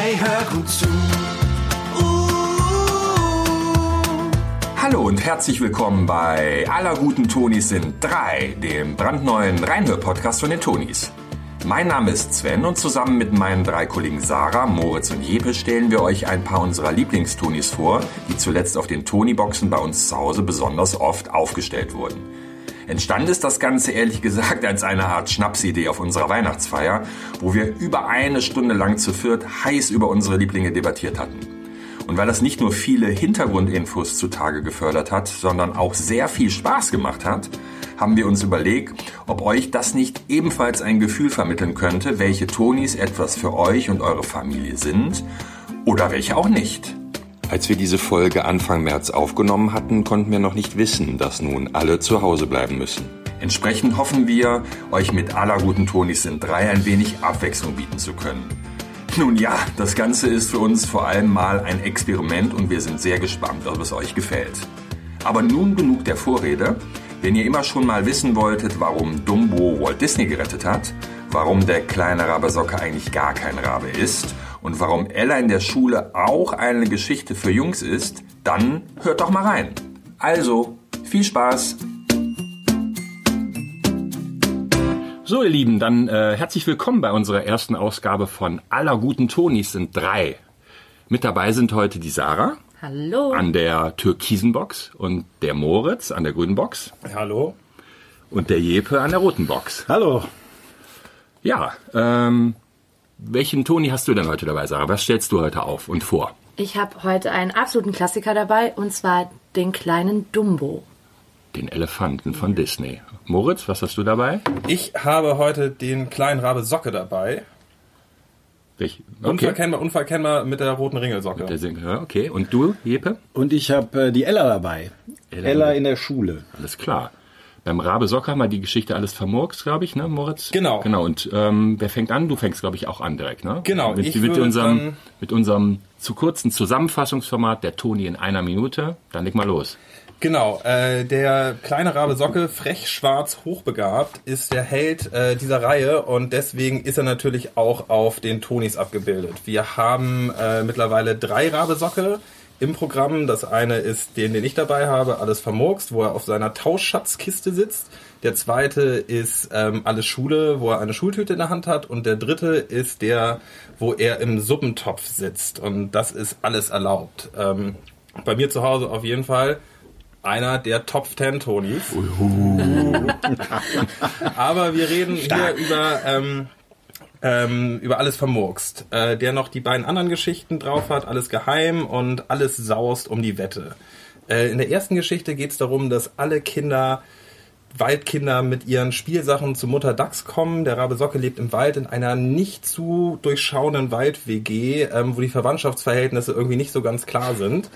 Hey, hör gut zu. Hallo und herzlich willkommen bei Aller guten Tonis sind drei, dem brandneuen Reinhör-Podcast von den Tonis. Mein Name ist Sven und zusammen mit meinen drei Kollegen Sarah, Moritz und Jeppe stellen wir euch ein paar unserer Lieblingstonis vor, die zuletzt auf den Toni-Boxen bei uns zu Hause besonders oft aufgestellt wurden. Entstanden ist das Ganze ehrlich gesagt als eine Art Schnapsidee auf unserer Weihnachtsfeier, wo wir über eine Stunde lang zu viert heiß über unsere Lieblinge debattiert hatten. Und weil das nicht nur viele Hintergrundinfos zutage gefördert hat, sondern auch sehr viel Spaß gemacht hat, haben wir uns überlegt, ob euch das nicht ebenfalls ein Gefühl vermitteln könnte, welche Tonis etwas für euch und eure Familie sind oder welche auch nicht. Als wir diese Folge Anfang März aufgenommen hatten, konnten wir noch nicht wissen, dass nun alle zu Hause bleiben müssen. Entsprechend hoffen wir, euch mit aller guten Tonis sind drei ein wenig Abwechslung bieten zu können. Nun ja, das Ganze ist für uns vor allem mal ein Experiment und wir sind sehr gespannt, ob es euch gefällt. Aber nun genug der Vorrede. Wenn ihr immer schon mal wissen wolltet, warum Dumbo Walt Disney gerettet hat, warum der kleine Rabe Socke eigentlich gar kein Rabe ist und warum Ella in der Schule auch eine Geschichte für Jungs ist, dann hört doch mal rein. Also, viel Spaß! So, ihr Lieben, dann äh, herzlich willkommen bei unserer ersten Ausgabe von Aller guten Tonis sind drei. Mit dabei sind heute die Sarah. Hallo. An der türkisen Box und der Moritz an der grünen Box. Hallo. Und der Jepe an der roten Box. Hallo. Ja, ähm, welchen Toni hast du denn heute dabei, Sarah? Was stellst du heute auf und vor? Ich habe heute einen absoluten Klassiker dabei und zwar den kleinen Dumbo. Den Elefanten von Disney. Moritz, was hast du dabei? Ich habe heute den kleinen Rabe Socke dabei. Welch, okay. Unverkennbar, unverkennbar mit der roten Ringelsocke. Mit der Sing okay. Und du, Jepe? Und ich habe äh, die Ella dabei. Ella. Ella in der Schule. Alles klar. Beim Rabe Socke haben wir die Geschichte alles vermurkst, glaube ich, ne, Moritz? Genau. Genau. Und ähm, wer fängt an? Du fängst, glaube ich, auch an direkt, ne? Genau. Mit, ich mit würde unserem dann- mit unserem zu kurzen Zusammenfassungsformat der Toni in einer Minute. Dann leg mal los. Genau, äh, der kleine Rabe Socke, frech, schwarz, hochbegabt, ist der Held äh, dieser Reihe und deswegen ist er natürlich auch auf den Tonis abgebildet. Wir haben äh, mittlerweile drei Rabe Socke im Programm. Das eine ist den, den ich dabei habe, Alles vermurkst, wo er auf seiner Tauschschatzkiste sitzt. Der zweite ist ähm, Alles Schule, wo er eine Schultüte in der Hand hat. Und der dritte ist der, wo er im Suppentopf sitzt. Und das ist alles erlaubt. Ähm, bei mir zu Hause auf jeden Fall einer der Top 10 Tonys. Aber wir reden hier über, ähm, ähm, über alles vermurkst, äh, der noch die beiden anderen Geschichten drauf hat, alles geheim und alles saust um die Wette. Äh, in der ersten Geschichte geht es darum, dass alle Kinder Waldkinder mit ihren Spielsachen zu Mutter Dachs kommen. Der Rabe Socke lebt im Wald in einer nicht zu durchschauenden Wald-WG, ähm, wo die Verwandtschaftsverhältnisse irgendwie nicht so ganz klar sind.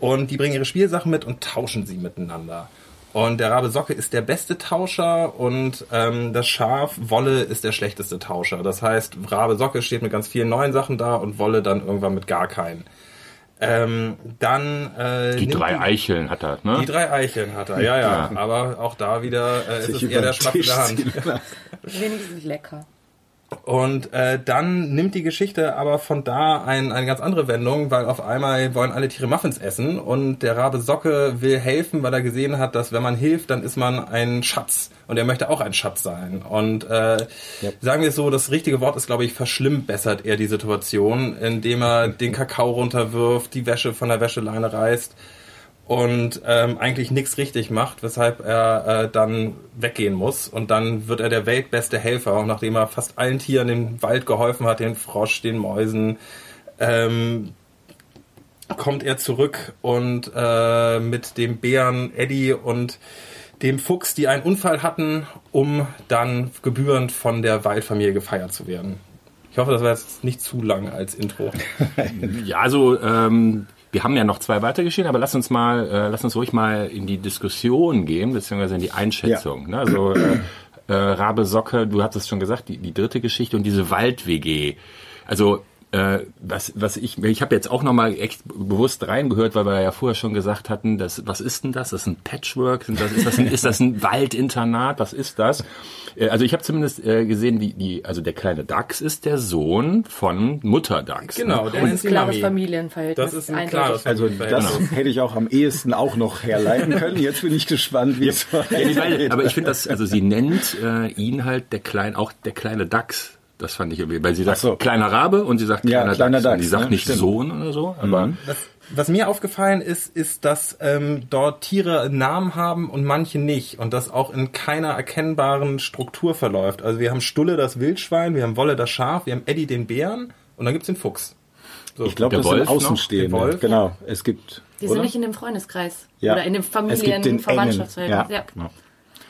Und die bringen ihre Spielsachen mit und tauschen sie miteinander. Und der Rabe Socke ist der beste Tauscher und ähm, das Schaf Wolle ist der schlechteste Tauscher. Das heißt, Rabe Socke steht mit ganz vielen neuen Sachen da und Wolle dann irgendwann mit gar keinen. Ähm, dann äh, Die drei Eicheln hat er, ne? die drei Eicheln hat er, ja, ja. Aber auch da wieder äh, ist es eher der Schnapp in der Hand. Wenigstens lecker. Und äh, dann nimmt die Geschichte aber von da ein, eine ganz andere Wendung, weil auf einmal wollen alle Tiere Muffins essen und der Rabe Socke will helfen, weil er gesehen hat, dass wenn man hilft, dann ist man ein Schatz und er möchte auch ein Schatz sein. Und äh, sagen wir es so, das richtige Wort ist, glaube ich, verschlimmbessert er die Situation, indem er den Kakao runterwirft, die Wäsche von der Wäscheleine reißt und ähm, eigentlich nichts richtig macht, weshalb er äh, dann weggehen muss. Und dann wird er der weltbeste Helfer, und nachdem er fast allen Tieren im Wald geholfen hat, den Frosch, den Mäusen, ähm, kommt er zurück und äh, mit dem Bären Eddie und dem Fuchs, die einen Unfall hatten, um dann gebührend von der Waldfamilie gefeiert zu werden. Ich hoffe, das war jetzt nicht zu lang als Intro. Ja, also ähm, wir haben ja noch zwei weitere Geschichten, aber lass uns mal, äh, lass uns ruhig mal in die Diskussion gehen, beziehungsweise in die Einschätzung. Ne? Also äh, äh, Rabe Socke, du hattest schon gesagt, die, die dritte Geschichte und diese Wald-WG. Also Äh, was, was ich, ich habe jetzt auch nochmal echt bewusst reingehört, weil wir ja vorher schon gesagt hatten, dass, was ist denn das? Das ist ein Patchwork? Sind das, ist, das ein, ist das ein Waldinternat? Was ist das? Äh, also ich habe zumindest äh, gesehen, wie die, also der kleine Dachs ist der Sohn von Mutter Dachs. Genau, ne? der Das ist die klares. Familienverhältnis. Das ist ein eindeutig. klares Also das Familienverhältnis. hätte ich auch am ehesten auch noch herleiten können. Jetzt bin ich gespannt, wie es Ja, die, weitergeht. aber ich finde das, also sie nennt äh, ihn halt der klein, auch der kleine Dachs. Das fand ich irgendwie, weil sie sagt so. kleiner Rabe und sie sagt Ja, kleiner, kleiner Dachs. Und Dachs, die sagt ne? nicht Stimmt. Sohn oder so, aber Was, was mir aufgefallen ist, ist, dass ähm, dort Tiere Namen haben und manche nicht und das auch in keiner erkennbaren Struktur verläuft. Also wir haben Stulle das Wildschwein, wir haben Wolle das Schaf, wir haben Eddie den Bären und dann gibt's den Fuchs. So. Ich glaube, Der das sind? Außenstehende. Genau, es gibt. Die sind oder? nicht in dem Freundeskreis. Ja. Oder in dem. Familien-Verwandtschaftsverhältnis. Ja. Ja. genau.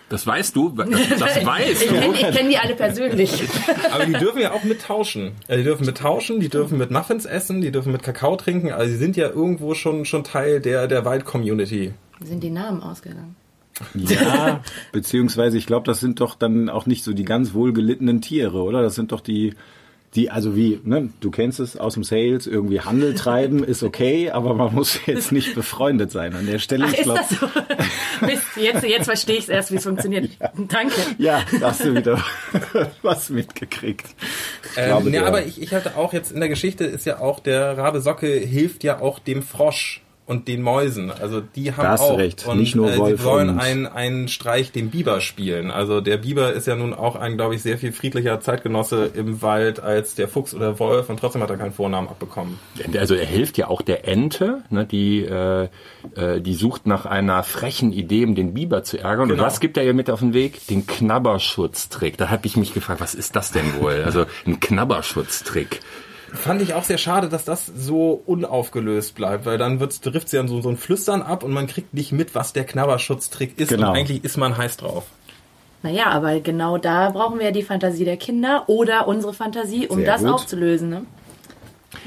Das weißt du, das, das weißt Ich du. kenne ich kenn die alle persönlich. Aber die dürfen ja auch mittauschen. Also die dürfen mittauschen, die dürfen mit Muffins essen, die dürfen mit Kakao trinken. Also die sind ja irgendwo schon schon Teil der der Wald-Community. Sind die Namen ausgegangen? Ja, beziehungsweise ich glaube, das sind doch dann auch nicht so die ganz wohlgelittenen Tiere, oder? Das sind doch die, die, also wie, ne, du kennst es aus dem Sales, irgendwie Handel treiben ist okay, aber man muss jetzt nicht befreundet sein an der Stelle. Ach, ich ist glaube, das so? Mist, jetzt, jetzt verstehe ich es erst, wie es funktioniert. Danke. ja, da hast du wieder was mitgekriegt. Ich Ähm, glaube, ja, der- aber ich, ich hatte auch jetzt in der Geschichte ist ja auch der Rabe Socke hilft ja auch dem Frosch und den Mäusen. Also die haben Da hast du auch recht, und nicht nur äh, Wolf sie wollen einen einen Streich dem Biber spielen. Also der Biber ist ja nun auch ein, glaube ich, sehr viel friedlicher Zeitgenosse im Wald als der Fuchs oder Wolf und trotzdem hat er keinen Vornamen abbekommen. Also er hilft ja auch der Ente, ne, die, äh, äh, die sucht nach einer frechen Idee, um den Biber zu ärgern. Genau. Und was gibt er ihr mit auf den Weg? Den Knabberschutztrick. Da habe ich mich gefragt, was ist das denn wohl? Also ein Knabberschutztrick. Fand ich auch sehr schade, dass das so unaufgelöst bleibt, weil dann wird's, trifft ja so, so ein Flüstern ab und man kriegt nicht mit, was der Knabberschutztrick ist Genau. und eigentlich ist man heiß drauf. Naja, aber genau da brauchen wir ja die Fantasie der Kinder oder unsere Fantasie, um Sehr das gut. aufzulösen. Ne?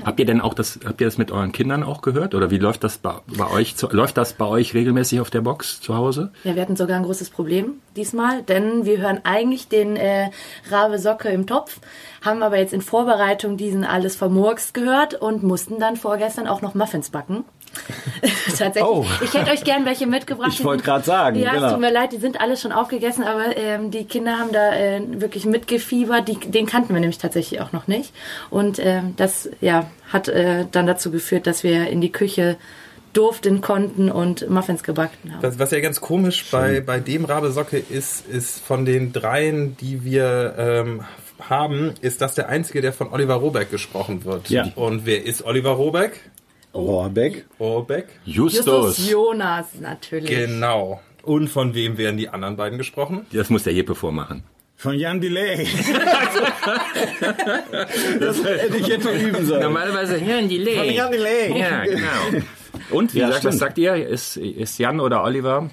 Habt ihr denn auch das, habt ihr das mit euren Kindern auch gehört? Oder wie läuft das bei, bei euch, zu, läuft das bei euch regelmäßig auf der Box zu Hause? Ja, wir hatten sogar ein großes Problem diesmal, denn wir hören eigentlich den äh, Rabe Socke im Topf, haben aber jetzt in Vorbereitung diesen alles vermurkst gehört und mussten dann vorgestern auch noch Muffins backen. Tatsächlich. Oh. Ich hätte euch gern welche mitgebracht. Ich wollte gerade sagen, Ja, genau. es tut mir leid, die sind alle schon aufgegessen, aber ähm, die Kinder haben da äh, wirklich mitgefiebert. Die, den kannten wir nämlich tatsächlich auch noch nicht. Und ähm, das ja, hat äh, dann dazu geführt, dass wir in die Küche durften, konnten und Muffins gebacken haben. Was, was ja ganz komisch bei, bei dem Rabesocke ist, ist von den dreien, die wir ähm, haben, ist das der einzige, der von Oliver Robeck gesprochen wird. Ja. Und wer ist Oliver Robeck? Rohrbeck. Robeck? Justus. Justus Jonas, natürlich. Genau. Und von wem werden die anderen beiden gesprochen? Das muss der Jeppe vormachen. Von Jan Delay. das hätte ich jetzt mal üben sollen. Normalerweise die Lee. Von Jan Delay. Ja, genau. Und wie Ja, sagt, was sagt ihr? Ist, ist Jan oder Oliver?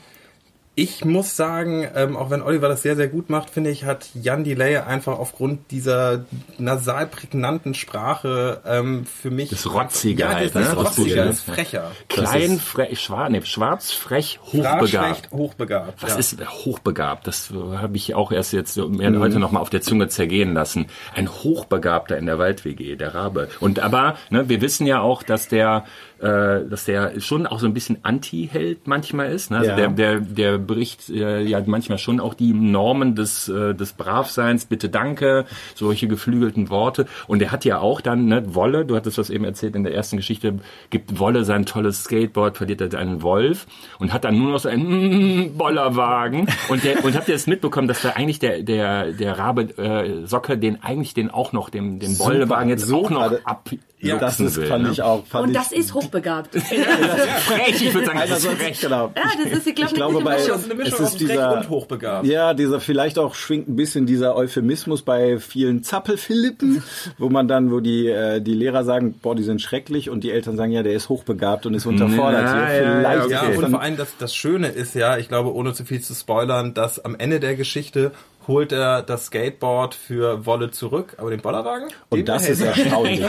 Ich muss sagen, ähm, auch wenn Oliver das sehr, sehr gut macht, finde ich, hat Jan Delay einfach aufgrund dieser nasal prägnanten Sprache ähm, für mich... Das Rotzige ja, halt, das, das ne? Das Rotzige, das frecher. Klein, frech, schwarz, nee, schwarz, frech, hochbegabt. Schlecht, hochbegabt. Was ja. ist hochbegabt? Das habe ich auch erst jetzt mir heute noch mal auf der Zunge zergehen lassen. Ein Hochbegabter in der Wald-WG, der Rabe. Und aber, ne, wir wissen ja auch, dass der, äh, dass der schon auch so ein bisschen Anti-Held manchmal ist. Ne? Also Ja. der, der, der bricht äh, ja manchmal schon auch die Normen des, äh, des Bravseins, bitte danke, solche geflügelten Worte. Und er hat ja auch dann, ne, Wolle, du hattest das eben erzählt in der ersten Geschichte, gibt Wolle sein tolles Skateboard, verliert er einen Wolf und hat dann nur noch so einen mm, Bollerwagen. Und, der, und habt ihr das mitbekommen, dass da eigentlich der, der, der Rabe äh, Socke den eigentlich den auch noch, den, den Bollerwagen jetzt auch noch super. abluchsen Ja, das ist, will. fand ne? ich auch. Fand Und ich, das ist hochbegabt. frech, ich würde sagen, das ist frech. genau. Ja, das ist, ich glaube, Ich glaube, bei, ist es aus ist frech dieser, und hochbegabt. Ja, dieser vielleicht auch schwingt ein bisschen dieser Euphemismus bei vielen Zappelphilippen, wo man dann, wo die äh, die Lehrer sagen, boah, die sind schrecklich und die Eltern sagen, ja, der ist hochbegabt und ist unterfordert Ja, hier. ja, Vielleicht Ja, Okay. und vor allem das, das Schöne ist ja, ich glaube, ohne zu viel zu spoilern, dass am Ende der Geschichte holt er das Skateboard für Wolle zurück, aber den Bollerwagen? Und das ist er. erstaunlich.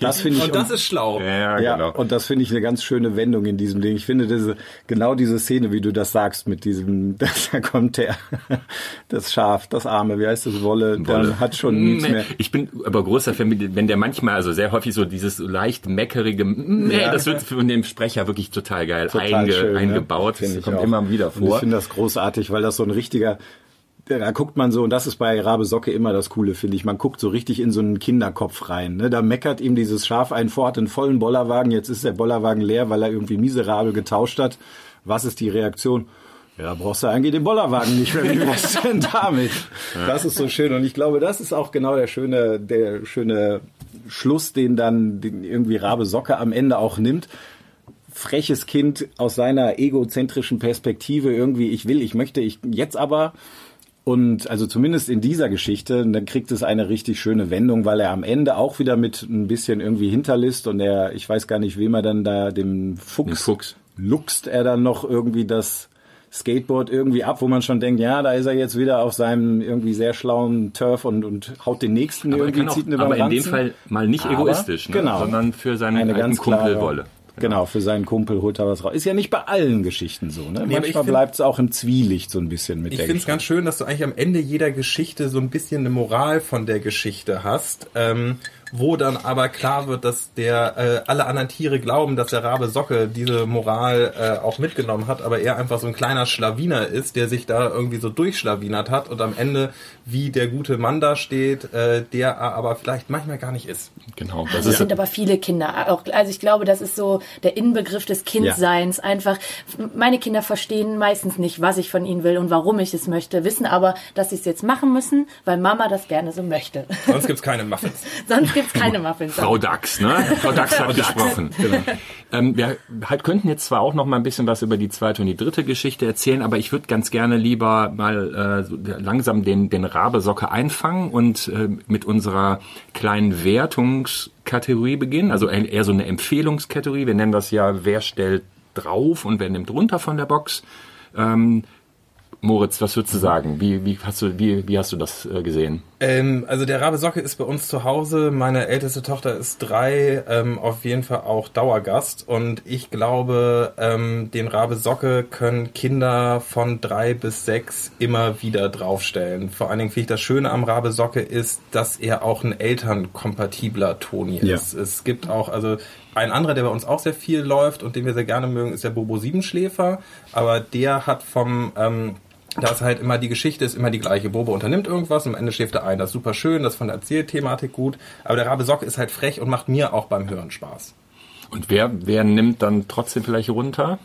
Das finde ich Und das ist schlau. Ja, Ja, genau. und das finde ich eine ganz schöne Wendung in diesem Ding. Ich finde diese, genau diese Szene, wie du das sagst, mit diesem, da kommt der, das Schaf, das Arme, wie heißt das, Wolle, dann hat schon nichts mehr. Ich bin aber großer Fan, wenn der manchmal, also sehr häufig so dieses leicht meckerige, nee, Ja. das wird von dem Sprecher wirklich total geil Total einge, schön, ne? eingebaut. Finde Das ich kommt auch. immer wieder Und ich vor. finde das großartig, weil das so ein richtiger, da guckt man so, und das ist bei Rabe Socke immer das Coole, finde ich. Man guckt so richtig in so einen Kinderkopf rein. Ne? Da meckert ihm dieses Schaf einen vor, hat einen vollen Bollerwagen, jetzt ist der Bollerwagen leer, weil er irgendwie miserabel getauscht hat. Was ist die Reaktion? Ja, brauchst du eigentlich den Bollerwagen nicht mehr. Wie wär's denn damit? Das ist so schön. Und ich glaube, das ist auch genau der schöne, der schöne Schluss, den dann den irgendwie Rabe Socke am Ende auch nimmt freches Kind aus seiner egozentrischen Perspektive irgendwie, ich will, ich möchte, ich jetzt aber. Und also zumindest in dieser Geschichte, dann kriegt es eine richtig schöne Wendung, weil er am Ende auch wieder mit ein bisschen irgendwie hinterlässt und er, ich weiß gar nicht, wem er dann da, dem Fuchs, Den Fuchs. luchst er dann noch irgendwie das Skateboard irgendwie ab, wo man schon denkt, ja, da ist er jetzt wieder auf seinem irgendwie sehr schlauen Turf und, und haut den nächsten aber, er irgendwie, auch, zieht über aber in dem. Fall mal nicht Aber, egoistisch, ne? genau. sondern für seinen eine ganz Kumpel Wolle. Genau, für seinen Kumpel holt er was raus. Ist ja nicht bei allen Geschichten so. Ne? ich Manchmal bleibt es auch im Zwielicht so ein bisschen mit Ich der finde es ganz schön, dass du eigentlich am Ende jeder Geschichte so ein bisschen eine Moral von der Geschichte hast, ähm, wo dann aber klar wird, dass der äh, alle anderen Tiere glauben, dass der Rabe Socke diese Moral äh, auch mitgenommen hat, aber er einfach so ein kleiner Schlawiner ist, der sich da irgendwie so durchschlawinert hat und am Ende wie der gute Mann da steht, äh, der er aber vielleicht manchmal gar nicht ist. Genau, das Das ist sind aber viele Kinder. Auch, also ich glaube, das ist so der Inbegriff des Kindseins. Einfach, meine Kinder verstehen meistens nicht, was ich von ihnen will und warum ich es möchte, wissen aber, dass sie es jetzt machen müssen, weil Mama das gerne so möchte. Sonst gibt's keine Muffins. Sonst gibt's keine Muffins. Frau Dax, ne? Frau Dax hat gesprochen. Genau. Ähm, wir halt könnten jetzt zwar auch noch mal ein bisschen was über die zweite und die dritte Geschichte erzählen, aber ich würde ganz gerne lieber mal äh, langsam den, den Rabesocke einfangen und äh, mit unserer kleinen Wertungskategorie beginnen. Also eher eher so eine Empfehlungskategorie. Wir nennen das ja, wer stellt drauf und wer nimmt runter von der Box. Ähm, Moritz, was würdest du sagen? Wie, wie, hast, du, wie, wie hast du das äh, gesehen? Ähm, also der Rabe Socke ist bei uns zu Hause. Meine älteste Tochter ist drei, ähm, auf jeden Fall auch Dauergast. Und ich glaube, ähm, den Rabe Socke können Kinder von drei bis sechs immer wieder draufstellen. Vor allen Dingen finde ich das Schöne am Rabe Socke ist, dass er auch ein elternkompatibler Toni Ja. ist. Es gibt auch, also ein anderer, der bei uns auch sehr viel läuft und den wir sehr gerne mögen, ist der Bobo Siebenschläfer. Aber der hat vom, ähm, da ist halt immer die Geschichte ist immer die gleiche. Bobo unternimmt irgendwas und am Ende schläft er ein. Das ist super schön, das ist von der Erzählthematik gut. Aber der Rabe Socke ist halt frech und macht mir auch beim Hören Spaß. Und wer, wer nimmt dann trotzdem vielleicht runter?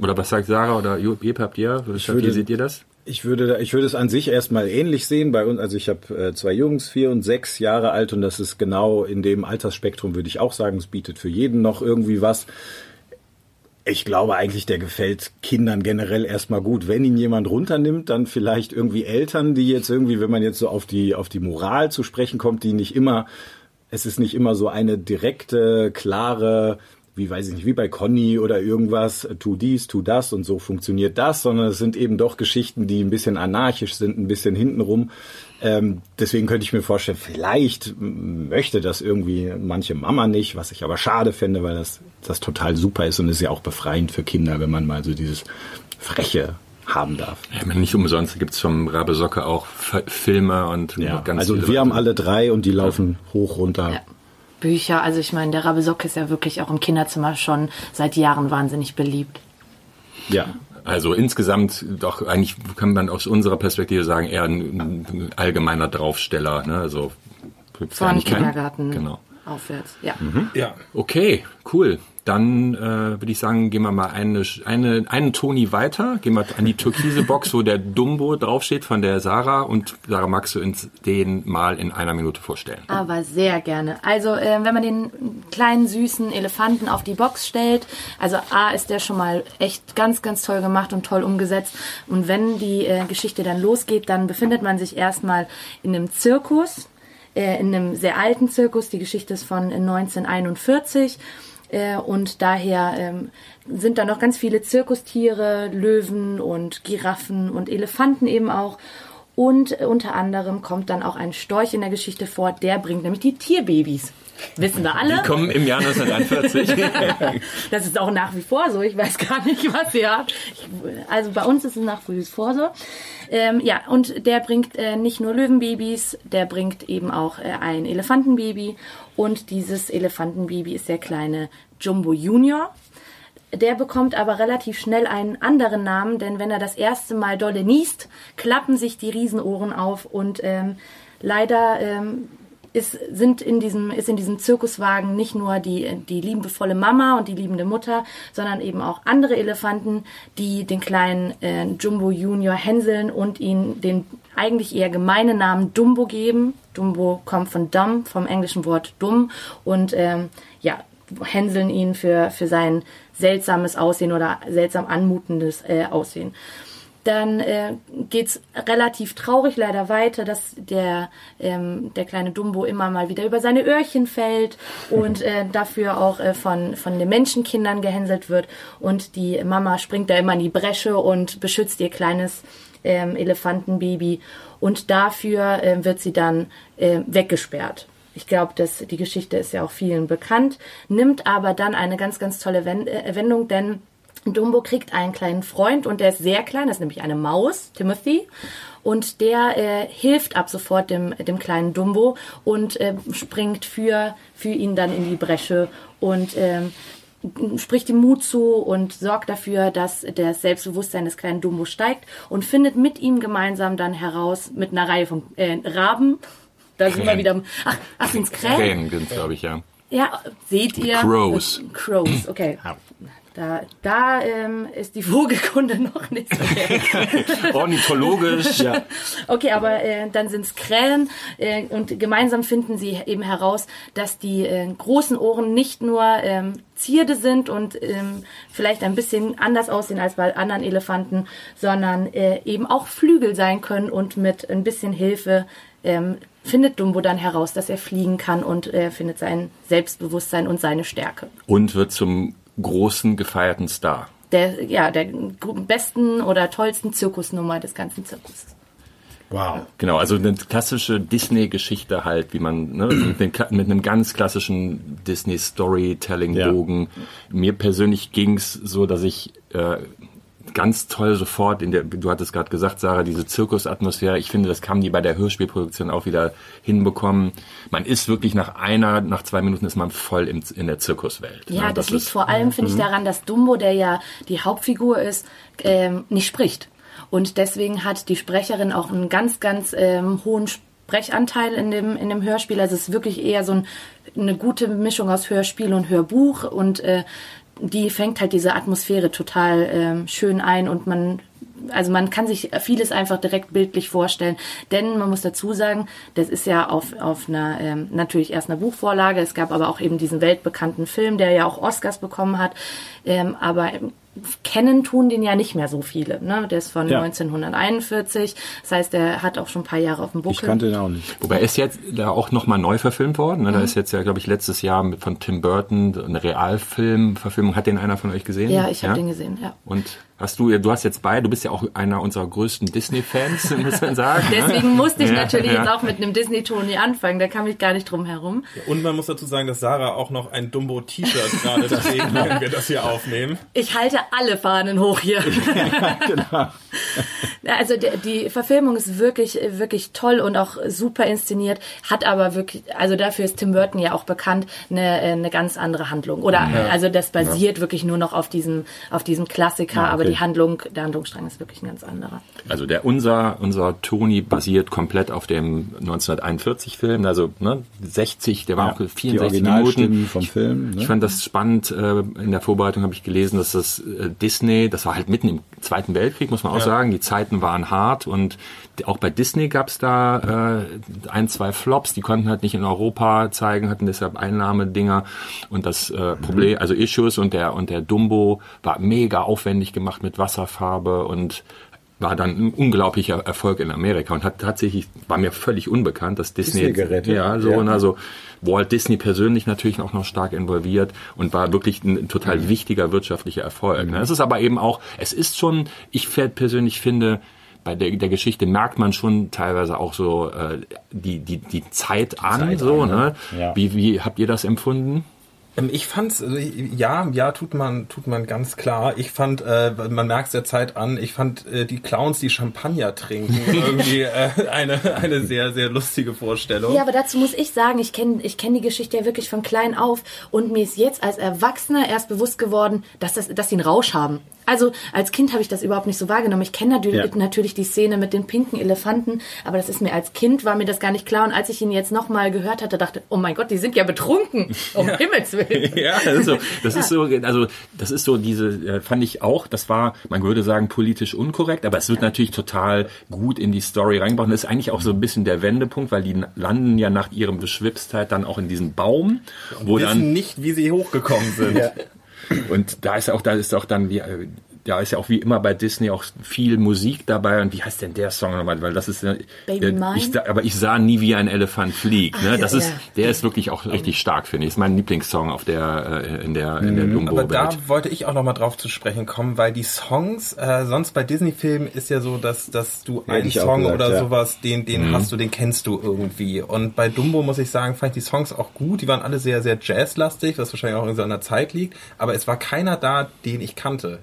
Oder was sagt Sarah oder Jeppe, habt ihr? Wie würde- seht ihr das? Ich würde, ich würde es an sich erstmal ähnlich sehen. Bei uns, also ich habe äh, zwei Jungs, vier und sechs Jahre alt, und das ist genau in dem Altersspektrum, würde ich auch sagen, es bietet für jeden noch irgendwie was. Ich glaube eigentlich, der gefällt Kindern generell erstmal gut. Wenn ihn jemand runternimmt, dann vielleicht irgendwie Eltern, die jetzt irgendwie, wenn man jetzt so auf die, auf die Moral zu sprechen kommt, die nicht immer, es ist nicht immer so eine direkte, klare, wie weiß ich nicht, wie bei Conny oder irgendwas, tu dies, tu das und so funktioniert das, sondern es sind eben doch Geschichten, die ein bisschen anarchisch sind, ein bisschen hintenrum. Ähm, deswegen könnte ich mir vorstellen, vielleicht möchte das irgendwie manche Mama nicht, was ich aber schade fände, weil das, das total super ist und ist ja auch befreiend für Kinder, wenn man mal so dieses Freche haben darf. Ich meine, nicht umsonst gibt's vom Rabe Socke auch F Filme und Ja, ganz also viele wir haben alle drei und die laufen hoch runter. Ja. Bücher, also ich meine, der Rabe Socke ist ja wirklich auch im Kinderzimmer schon seit Jahren wahnsinnig beliebt. Ja. Also insgesamt doch eigentlich kann man aus unserer Perspektive sagen, eher ein, ein allgemeiner Draufsteller. Ne? Also Von Kindergarten Genau. aufwärts. Ja. Ja. Okay, cool. Dann äh, würde ich sagen, gehen wir mal eine, eine, einen Toni weiter. Gehen wir an die türkise Box, wo der Dumbo draufsteht von der Sarah. Und Sarah, magst du uns den mal in einer Minute vorstellen? Aber sehr gerne. Also, äh, wenn man den kleinen süßen Elefanten auf die Box stellt, also A ist der schon mal echt ganz, ganz toll gemacht und toll umgesetzt. Und wenn die äh, Geschichte dann losgeht, dann befindet man sich erstmal in einem Zirkus, äh, in einem sehr alten Zirkus. Die Geschichte ist von 1941. Äh, und daher ähm, sind da noch ganz viele Zirkustiere, Löwen und Giraffen und Elefanten eben auch. Und äh, unter anderem kommt dann auch ein Storch in der Geschichte vor, der bringt nämlich die Tierbabys. Wissen wir alle. Die kommen im Jahr 1941. Das ist auch nach wie vor so. Ich weiß gar nicht, was ihr habt. Also bei uns ist es nach wie vor so. Ähm, ja, und der bringt äh, nicht nur Löwenbabys, der bringt eben auch äh, ein Elefantenbaby. Und dieses Elefantenbaby ist der kleine Jumbo Junior. Der bekommt aber relativ schnell einen anderen Namen, denn wenn er das erste Mal dolle niest, klappen sich die Riesenohren auf und ähm, leider ähm, ist, sind in diesem, ist in diesem Zirkuswagen nicht nur die, die liebevolle Mama und die liebende Mutter, sondern eben auch andere Elefanten, die den kleinen äh, Jumbo Junior hänseln und ihn den eigentlich eher gemeinen Namen Dumbo geben. Dumbo kommt von dumb, vom englischen Wort dumm und ähm, ja, hänseln ihn für, für sein seltsames Aussehen oder seltsam anmutendes äh, Aussehen. Dann äh, geht's relativ traurig leider weiter, dass der, ähm, der kleine Dumbo immer mal wieder über seine Öhrchen fällt und äh, dafür auch äh, von, von den Menschenkindern gehänselt wird. Und die Mama springt da immer in die Bresche und beschützt ihr kleines ähm, Elefantenbaby. Und dafür äh, wird sie dann äh, weggesperrt. Ich glaube, dass die Geschichte ist ja auch vielen bekannt, nimmt aber dann eine ganz, ganz tolle Wend äh, Wendung, denn Dumbo kriegt einen kleinen Freund und der ist sehr klein, das ist nämlich eine Maus, Timothy. Und der äh, hilft ab sofort dem, dem kleinen Dumbo und äh, springt für, für ihn dann in die Bresche und ähm, spricht ihm Mut zu und sorgt dafür, dass das Selbstbewusstsein des kleinen Dumbo steigt und findet mit ihm gemeinsam dann heraus mit einer Reihe von äh, Raben. Da sind wir wieder. Ach, ach sind's Krähen? Krähen, glaube ich, ja. Ja, seht ihr? Crows. Crows, okay. Da, da ähm, ist die Vogelkunde noch nicht so. Ornithologisch. ja. Okay, aber äh, dann sind's Krähen äh, und gemeinsam finden sie eben heraus, dass die äh, großen Ohren nicht nur ähm, Zierde sind und ähm, vielleicht ein bisschen anders aussehen als bei anderen Elefanten, sondern äh, eben auch Flügel sein können und mit ein bisschen Hilfe ähm, findet Dumbo dann heraus, dass er fliegen kann und äh, findet sein Selbstbewusstsein und seine Stärke. Und wird zum großen gefeierten Star. Der, ja, der besten oder tollsten Zirkusnummer des ganzen Zirkus. Wow. Genau, also eine klassische Disney-Geschichte halt, wie man ne, mit, den, mit einem ganz klassischen Disney-Storytelling-Bogen. Mir persönlich ging's so, dass ich äh, ganz toll sofort in der, du hattest gerade gesagt, Sarah, diese Zirkusatmosphäre. Ich finde, das haben die bei der Hörspielproduktion auch wieder hinbekommen. Man ist wirklich nach einer, nach zwei Minuten ist man voll im, in der Zirkuswelt. Ja, ne? das, liegt vor allem, finde ich, daran, dass Dumbo, der ja die Hauptfigur ist, ähm, nicht spricht. Und deswegen hat die Sprecherin auch einen ganz, ganz ähm, hohen Sprechanteil in dem, in dem Hörspiel. Also es ist wirklich eher so ein, eine gute Mischung aus Hörspiel und Hörbuch und äh, die fängt halt diese Atmosphäre total ähm, schön ein und man also man kann sich vieles einfach direkt bildlich vorstellen, denn man muss dazu sagen, das ist ja auf, auf einer ähm, natürlich erst einer Buchvorlage, es gab aber auch eben diesen weltbekannten Film, der ja auch Oscars bekommen hat, ähm, aber kennen tun den ja nicht mehr so viele. Ne? Der ist von Ja. 1941, das heißt, der hat auch schon ein paar Jahre auf dem Buckel. Ich kannte den auch nicht. Wobei er ist jetzt da auch nochmal neu verfilmt worden. Ne? Da ist jetzt ja, glaube ich, letztes Jahr mit, von Tim Burton eine Realfilmverfilmung. Hat den einer von euch gesehen? ja, ich habe den gesehen, ja. Und hast du, du hast jetzt beide, du bist ja auch einer unserer größten Disney-Fans, muss man sagen. ne? Deswegen musste ich Ja, natürlich ja. jetzt auch mit einem Disney-Toni anfangen, da kam ich gar nicht drum herum. Und man muss dazu sagen, dass Sarah auch noch ein Dumbo-T-Shirt gerade trägt, wenn wir das hier aufnehmen. Ich halte alle Fahnen hoch hier. genau. Ja, Also die, die Verfilmung ist wirklich, wirklich toll und auch super inszeniert, hat aber wirklich, also dafür ist Tim Burton ja auch bekannt, eine, eine ganz andere Handlung. Oder also das basiert wirklich nur noch auf diesem, auf diesem Klassiker, okay. aber die Handlung, der Handlungsstrang ist wirklich ein ganz anderer. Also der unser unser Tony basiert komplett auf dem 1941 Film, also ne, 60, der war Ja, auch die 64 Originalstimmen Minuten. vom Film, ne? Ich fand das spannend. Äh, in der Vorbereitung habe ich gelesen, dass das äh, Disney, das war halt mitten im Zweiten Weltkrieg, muss man auch sagen. Die Zeiten waren hart und auch bei Disney gab es da äh, ein, zwei Flops, die konnten halt nicht in Europa zeigen, hatten deshalb Einnahmedinger und das äh, Problem, also Issues und der und der Dumbo war mega aufwendig gemacht mit Wasserfarbe und war dann ein unglaublicher Erfolg in Amerika und hat tatsächlich, war mir völlig unbekannt, dass Disney, Disney gerettet. ja, so, Ja. und also Walt Disney persönlich natürlich auch noch stark involviert und war wirklich ein total Mhm. wichtiger wirtschaftlicher Erfolg. Ne? Es ist aber eben auch, es ist schon, ich persönlich finde, bei der, der Geschichte merkt man schon teilweise auch so äh, die, die, die Zeit an, Zeit so, an, ne? ne? Ja. Wie, wie habt ihr das empfunden? Ähm, Ich fand's, also ja, ja, tut man, tut man ganz klar. Ich fand, äh, man merkt es der Zeit an, ich fand äh, die Clowns, die Champagner trinken, irgendwie äh, eine, eine sehr, sehr lustige Vorstellung. Ja, aber dazu muss ich sagen, ich kenne ich kenn die Geschichte ja wirklich von klein auf und mir ist jetzt als Erwachsener erst bewusst geworden, dass, das, dass sie einen Rausch haben. Also als Kind habe ich das überhaupt nicht so wahrgenommen. Ich kenne natürlich, Ja. natürlich die Szene mit den pinken Elefanten, aber das ist mir als Kind war mir das gar nicht klar. Und als ich ihn jetzt nochmal gehört hatte, dachte, oh mein Gott, die sind ja betrunken. Um Himmels Willen. Ja, das ist so, das ist so, also das ist so diese, äh, fand ich auch, das war, man würde sagen, politisch unkorrekt, aber es wird natürlich total gut in die Story reingebracht. Und das ist eigentlich auch so ein bisschen der Wendepunkt, weil die landen ja nach ihrem Beschwipstheit dann auch in diesem Baum, wo Wir dann wissen nicht, wie sie hochgekommen sind. Und da ist auch, da ist auch dann wie, äh, da ist ja auch wie immer bei Disney auch viel Musik dabei. Und wie heißt denn der Song nochmal? Weil das ist, äh, Baby äh, Mine? ich, aber ich sah nie wie ein Elefant fliegt. Ne? Ach, Das ja, ist, ja. der ist wirklich auch richtig stark, finde ich. Ist mein Lieblingssong auf der, äh, in der, in der Mhm. Aber da wollte ich auch nochmal drauf zu sprechen kommen, weil die Songs, äh, sonst bei Disney-Filmen ist ja so, dass, dass du einen Song gesagt, oder ja. sowas, den, den Mhm. hast du, den kennst du irgendwie. Und bei Dumbo muss ich sagen, fand ich die Songs auch gut. Die waren alle sehr, sehr jazzlastig, was wahrscheinlich auch in seiner Zeit liegt. Aber es war keiner da, den ich kannte.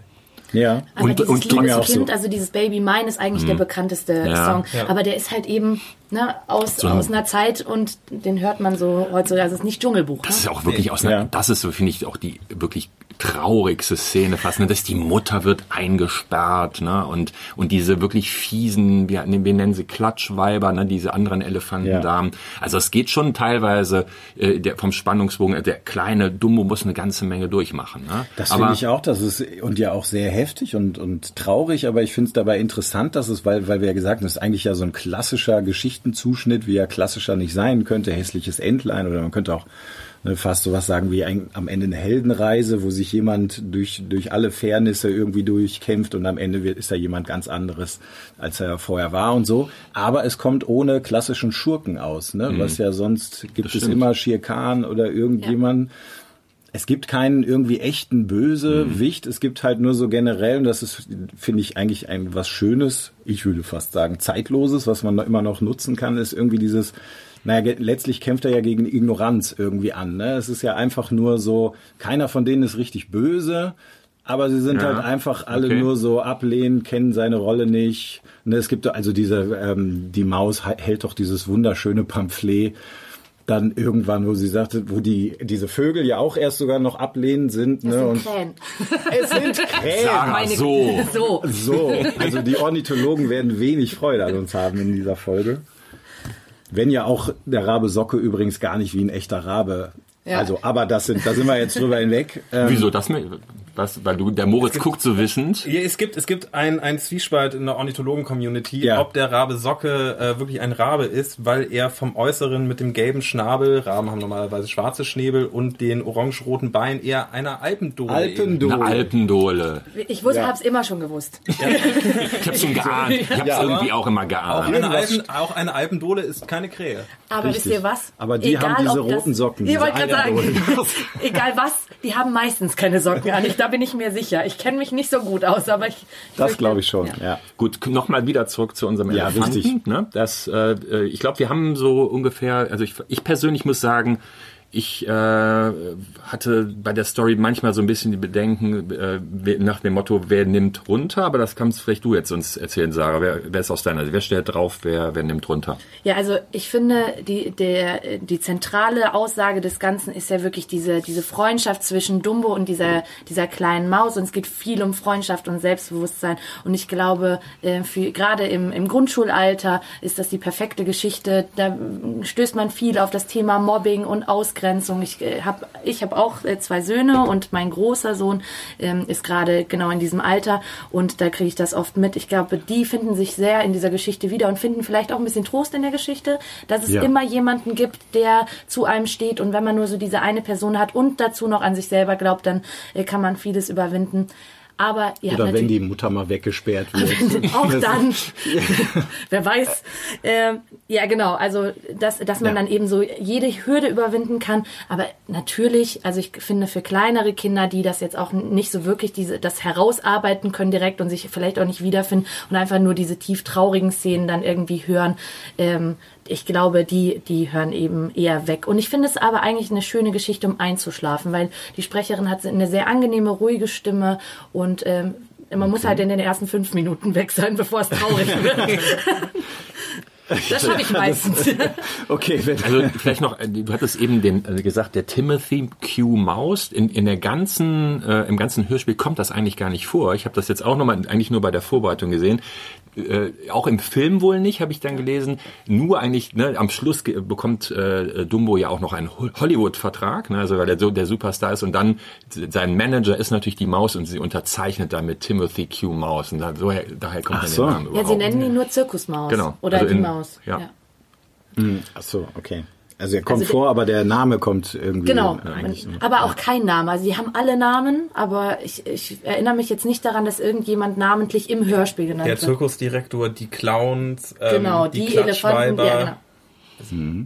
Ja. Aber Und- dieses und zu auch so. Kind, also dieses Baby Mine ist eigentlich der bekannteste Ja. Song. Ja. Aber der ist halt eben ne, aus, So aus einer Zeit und den hört man so heutzutage. Also es ist nicht Dschungelbuch. Das ne? ist auch wirklich aus einer, Ja. das ist so, finde ich, auch die wirklich traurigste Szene fast, ne? dass die Mutter wird eingesperrt, ne, und, und diese wirklich fiesen, wir, wir nennen sie Klatschweiber, ne, diese anderen Elefantendamen. Also es geht schon teilweise, äh, der, vom Spannungsbogen, äh, der kleine Dumbo muss eine ganze Menge durchmachen, ne. Das finde ich auch, das ist und ja auch sehr heftig und, und traurig, aber ich finde es dabei interessant, dass es, weil, weil wir ja gesagt haben, das ist eigentlich ja so ein klassischer Geschichtenzuschnitt, wie er klassischer nicht sein könnte, hässliches Entlein oder man könnte auch ne, fast sowas sagen wie ein, am Ende eine Heldenreise, wo sich jemand durch, durch alle Fairnisse irgendwie durchkämpft und am Ende wird, ist er jemand ganz anderes, als er vorher war und so. Aber es kommt ohne klassischen Schurken aus, ne? was ja sonst gibt es immer Schirkan oder irgendjemand. Es gibt keinen irgendwie echten Bösewicht. Es gibt halt nur so generell, und das ist, finde ich, eigentlich ein was Schönes, ich würde fast sagen, zeitloses, was man immer noch nutzen kann, ist irgendwie dieses, naja, letztlich kämpft er ja gegen Ignoranz irgendwie an. Ne? Es ist ja einfach nur so, keiner von denen ist richtig böse, aber sie sind Ja, halt einfach alle okay. nur so ablehnen, kennen seine Rolle nicht. Ne? Es gibt also diese, ähm, die Maus hält doch dieses wunderschöne Pamphlet dann irgendwann, wo sie sagte, wo die diese Vögel ja auch erst sogar noch ablehnend sind. Ne? sind und Krähen. es sind Krähen. Sarah, so. so. So, also die Ornithologen werden wenig Freude an uns haben in dieser Folge. Wenn ja auch der Rabe Socke übrigens gar nicht wie ein echter Rabe. Ja. Also, aber das sind, da sind wir jetzt drüber hinweg. Ähm, Wieso das mit, was, weil du, der Moritz guckt so wissend. Ja, es gibt, es gibt ein, ein Zwiespalt in der Ornithologen-Community, Ja. ob der Rabe Socke äh, wirklich ein Rabe ist, weil er vom Äußeren mit dem gelben Schnabel, Raben haben normalerweise schwarze Schnäbel und den orange-roten Bein eher einer Alpendole Alpendole. Eine Alpendole. Ich wusste, Ja. hab's immer schon gewusst. Ich hab's schon geahnt. Ich hab's Ja, irgendwie auch immer Auch geahnt. eine, Irgendwas- Alpen, auch eine Alpendole ist keine Krähe. Aber Richtig. wisst ihr was? Aber die haben diese ob das- roten Socken, Ich diese wollte gerade sagen, egal was, die haben meistens keine Socken an. Ich, da bin ich mir sicher. Ich kenne mich nicht so gut aus, aber ich. Das fürchte- glaube ich schon, Ja. ja. Gut, nochmal wieder zurück zu unserem Ja, Elefanten. richtig. Ne? Das, äh, äh, ich glaube, wir haben so ungefähr, also ich, ich persönlich muss sagen, ich äh, hatte bei der Story manchmal so ein bisschen die Bedenken äh, nach dem Motto, wer nimmt runter, aber das kannst vielleicht du jetzt uns erzählen, Sarah. Wer, wer ist aus deiner? Wer stellt drauf, wer, wer nimmt runter? Ja, also ich finde, die, der, die zentrale Aussage des Ganzen ist ja wirklich diese, diese Freundschaft zwischen Dumbo und dieser, dieser kleinen Maus. Und es geht viel um Freundschaft und Selbstbewusstsein. Und ich glaube, äh, für, gerade im, im Grundschulalter ist das die perfekte Geschichte. Da stößt man viel auf das Thema Mobbing und Ausgrenzung. Ich äh, habe ich hab auch äh, zwei Söhne und mein großer Sohn ähm, ist gerade genau in diesem Alter. Und da kriege ich das oft mit. Ich glaube, die finden sich sehr in dieser Geschichte wieder und finden vielleicht auch ein bisschen Trost in der Geschichte, dass es Ja. immer jemanden gibt, der zu einem steht. Und wenn man nur so diese eine Person hat und dazu noch an sich selber glaubt, dann äh, kann man vieles überwinden. Aber habt Oder wenn die Mutter mal weggesperrt wird. auch dann. Wer weiß. Ähm, ja, genau. Also, dass, dass man Ja. dann eben so jede Hürde überwinden kann. Aber natürlich, also ich finde für kleinere Kinder, die das jetzt auch nicht so wirklich diese, das herausarbeiten können direkt und sich vielleicht auch nicht wiederfinden und einfach nur diese tief traurigen Szenen dann irgendwie hören, ähm, ich glaube, die, die hören eben eher weg. Und ich finde es aber eigentlich eine schöne Geschichte, um einzuschlafen, weil die Sprecherin hat eine sehr angenehme, ruhige Stimme und ähm, man muss halt in den ersten fünf Minuten weg sein, bevor es traurig wird. das schaffe ich meistens. Okay, Also vielleicht noch, äh, du hattest eben den äh, gesagt, der Timothy Q. Maus in, in der ganzen äh, im ganzen Hörspiel kommt das eigentlich gar nicht vor. Ich habe das jetzt auch nochmal eigentlich nur bei der Vorbereitung gesehen. Äh, auch im Film wohl nicht, habe ich dann gelesen. Nur eigentlich ne, am Schluss ge- bekommt äh, Dumbo ja auch noch einen Ho- Hollywood-Vertrag, ne, also weil er so der Superstar ist und dann sein Manager ist natürlich die Maus und sie unterzeichnet damit Timothy Q. Maus und dann, so, daher kommt Ach dann so. der Name Ja, sie überhaupt. nennen ihn nur Zirkusmaus. Genau. Oder Also die in- Maus. ja. ach so, okay. Also er kommt Also vor, aber der Name kommt irgendwie Genau, äh, eigentlich. Man- aber auch kein Name. Also sie haben alle Namen, aber ich, ich erinnere mich jetzt nicht daran, dass irgendjemand namentlich im Hörspiel genannt Der wird. Zirkusdirektor, die Clowns, ähm, Genau, die, die, Elefanten. Klatschweiber. Ja, genau.